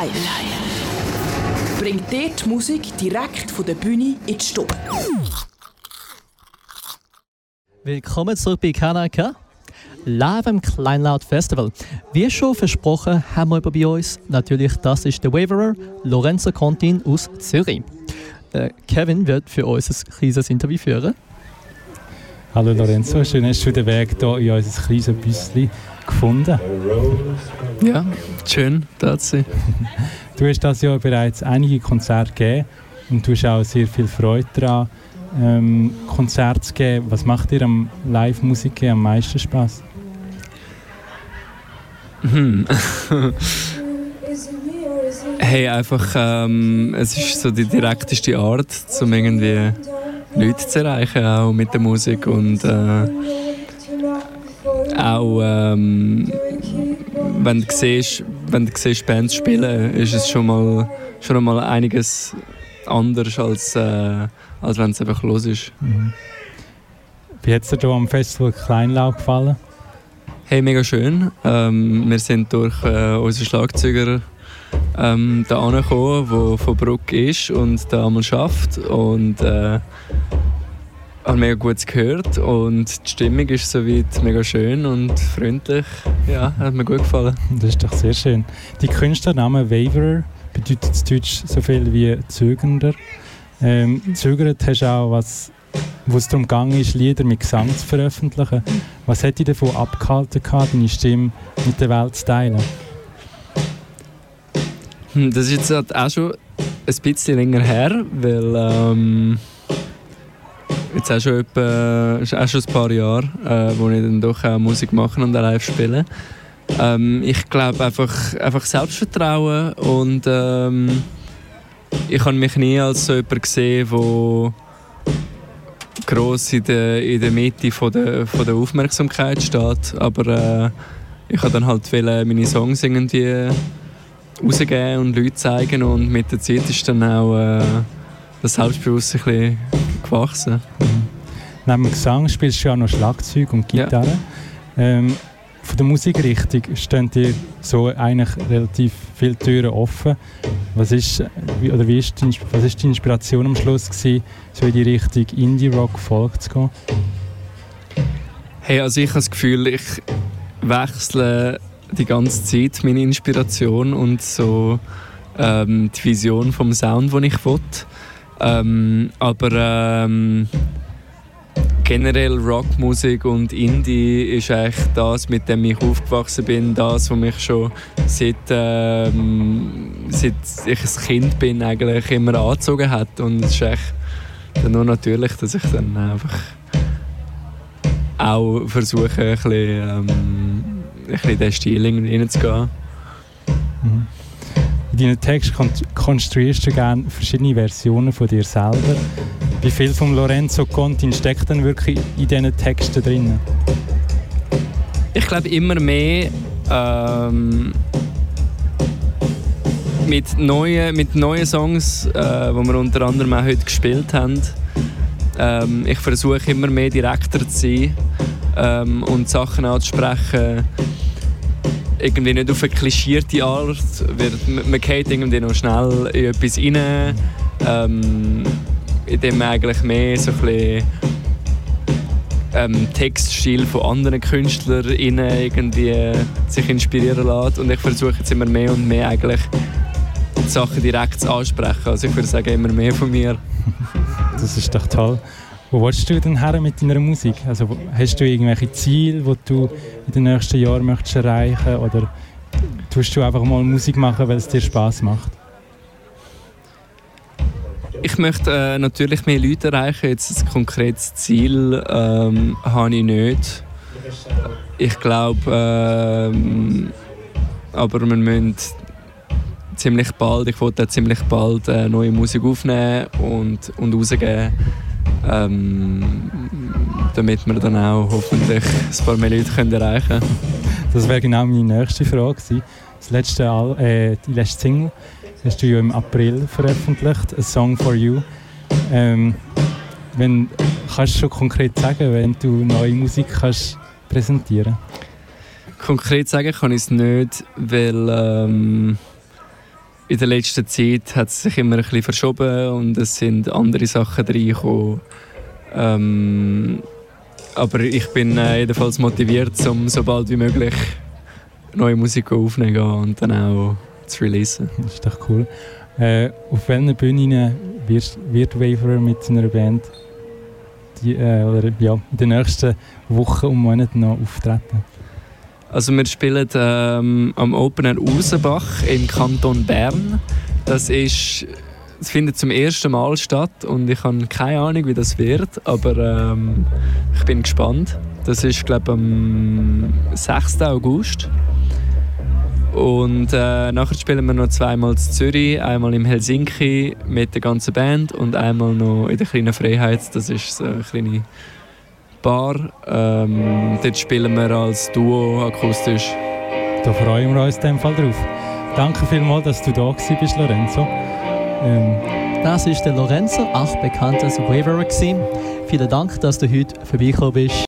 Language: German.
Live. Bringt dir die Musik direkt von der Bühne in die Stube. Willkommen zurück bei Kanaka. Live am Kleinlaut Festival. Wie schon versprochen, haben wir bei uns natürlich, das ist der Waverer Lorenzo Contin aus Zürich. Äh, Kevin wird für uns ein kleines Interview führen. Hallo Lorenzo, schön hast du den Weg hier in unser kleines Büsschen gefunden. Ja, schön, da zu sein. Du hast das Jahr bereits einige Konzerte gegeben und du hast auch sehr viel Freude daran, ähm, Konzerte zu geben. Was macht dir am Live-Musik am meisten Spaß? Hm. hey, einfach, ähm, es ist so die direkteste Art, um irgendwie Leute zu erreichen, auch mit der Musik und äh, auch ähm, wenn du siehst, wenn du siehst Bands spielen, ist es schon mal schon mal einiges anders als, äh, als wenn es einfach los ist. Mhm. Wie hat es dir am Festival Kleinlau gefallen? Hey, mega schön. Ähm, wir sind durch äh, unseren Schlagzeuger ähm, da angekommen, der von Bruck ist und da einmal schafft und äh, habe mega gut gehört und die Stimmung ist soweit mega schön und freundlich. Ja, hat mir gut gefallen. Das ist doch sehr schön. Die Künstlername Waverer bedeutet in Deutsch so viel wie Zögernder. Ähm, zögert hast du auch was wo es darum ging, Lieder mit Gesang zu veröffentlichen. Was hat dich davon abgehalten, deine Stimme mit der Welt zu teilen? Hm, das ist jetzt auch schon ein bisschen länger her, weil ähm, jetzt auch schon, etwa, auch schon ein paar Jahre, äh, wo ich dann doch auch Musik mache und live spiele. Ähm, ich glaube einfach, einfach Selbstvertrauen und ähm, ich habe mich nie als so jemand gesehen, der gross in der, in der Mitte von der, von der Aufmerksamkeit steht. Aber äh, ich habe dann halt meine Songs irgendwie rausgeben und Leute zeigen und mit der Zeit ist dann auch äh, das Selbstbewusstsein ein bisschen gewachsen. Mhm. Neben dem Gesang spielst du ja auch noch Schlagzeug und Gitarre. Ja. Ähm, von der Musikrichtung stehen dir so eigentlich relativ viele Türen offen. Was ist, oder wie ist die, was ist die Inspiration am Schluss gewesen, so in die Richtung Indie-Rock Folk zu gehen? Hey, also ich habe das Gefühl, ich wechsle die ganze Zeit meine Inspiration und so ähm, die Vision vom Sound, den ich will. Ähm, aber ähm, generell Rockmusik und Indie ist eigentlich das, mit dem ich aufgewachsen bin, das, was mich schon seit, ähm, seit ich ein Kind bin eigentlich immer angezogen hat und es ist echt dann nur natürlich, dass ich dann einfach auch versuche, ein bisschen, ähm, bisschen in diesen Stil reinzugehen. Mhm. In deinen Text konstruierst du gerne verschiedene Versionen von dir selber. Wie viel von Lorenzo Contin steckt denn wirklich in diesen Texten drin? Ich glaube immer mehr ähm, mit, neuen, mit neuen Songs, äh, die wir unter anderem auch heute gespielt haben. Ähm, ich versuche immer mehr direkter zu sein ähm, und Sachen anzusprechen, irgendwie nicht auf eine klischierte Art. Man, man geht irgendwie noch schnell in etwas rein, ähm, indem man eigentlich mehr so ähm, Textstil von anderen Künstlern irgendwie sich inspirieren lässt. Und ich versuche jetzt immer mehr und mehr eigentlich Sachen direkt zu ansprechen. Also ich würde sagen, immer mehr von mir. Das ist doch toll. Wo willst du denn her mit deiner Musik? Also hast du irgendwelche Ziele, die du in den nächsten Jahren möchtest erreichen oder tust du einfach mal Musik machen, weil es dir Spaß macht? Ich möchte äh, natürlich mehr Leute erreichen. Jetzt ein konkretes Ziel ähm, habe ich nicht. Ich glaube, ähm, aber wir müssen ziemlich bald, ich wollte ziemlich bald äh, neue Musik aufnehmen und, und rausgeben ähm, damit wir dann auch hoffentlich ein paar mehr Leute können erreichen können. Das wäre genau meine nächste Frage gewesen. Das letzte Al äh, die letzte Single hast du ja im April veröffentlicht, «A Song for You». Ähm, wenn, kannst du schon konkret sagen, wenn du neue Musik kannst präsentieren Konkret sagen kann ich es nicht, weil ähm, in der letzten Zeit hat es sich immer ein bisschen verschoben und es sind andere Sachen reingekommen. Ähm, aber ich bin äh, jedenfalls motiviert, um so bald wie möglich neue Musik aufzunehmen und dann auch zu releasen. Das ist doch cool. Äh, auf welchen Bühnen wird, wird Waverer mit seiner Band die, äh, oder, ja, in den nächsten Wochen und Monaten noch auftreten? Also wir spielen ähm, am Open Air Ursenbach im Kanton Bern. Das ist es findet zum ersten Mal statt und ich habe keine Ahnung, wie das wird, aber ähm, ich bin gespannt. Das ist, glaube ich, am 6. August. Und äh, nachher spielen wir noch zweimal in Zürich, einmal in Helsinki mit der ganzen Band und einmal noch in der kleinen Freiheit. Das ist so eine kleine Bar. Ähm, dort spielen wir als Duo akustisch. Da freuen wir uns in dem Fall drauf. Danke vielmals, dass du da bist, Lorenzo. Ähm. Das ist der Lorenzo, auch bekannt als Waverer. Vielen Dank, dass du heute vorbeigekommen bist.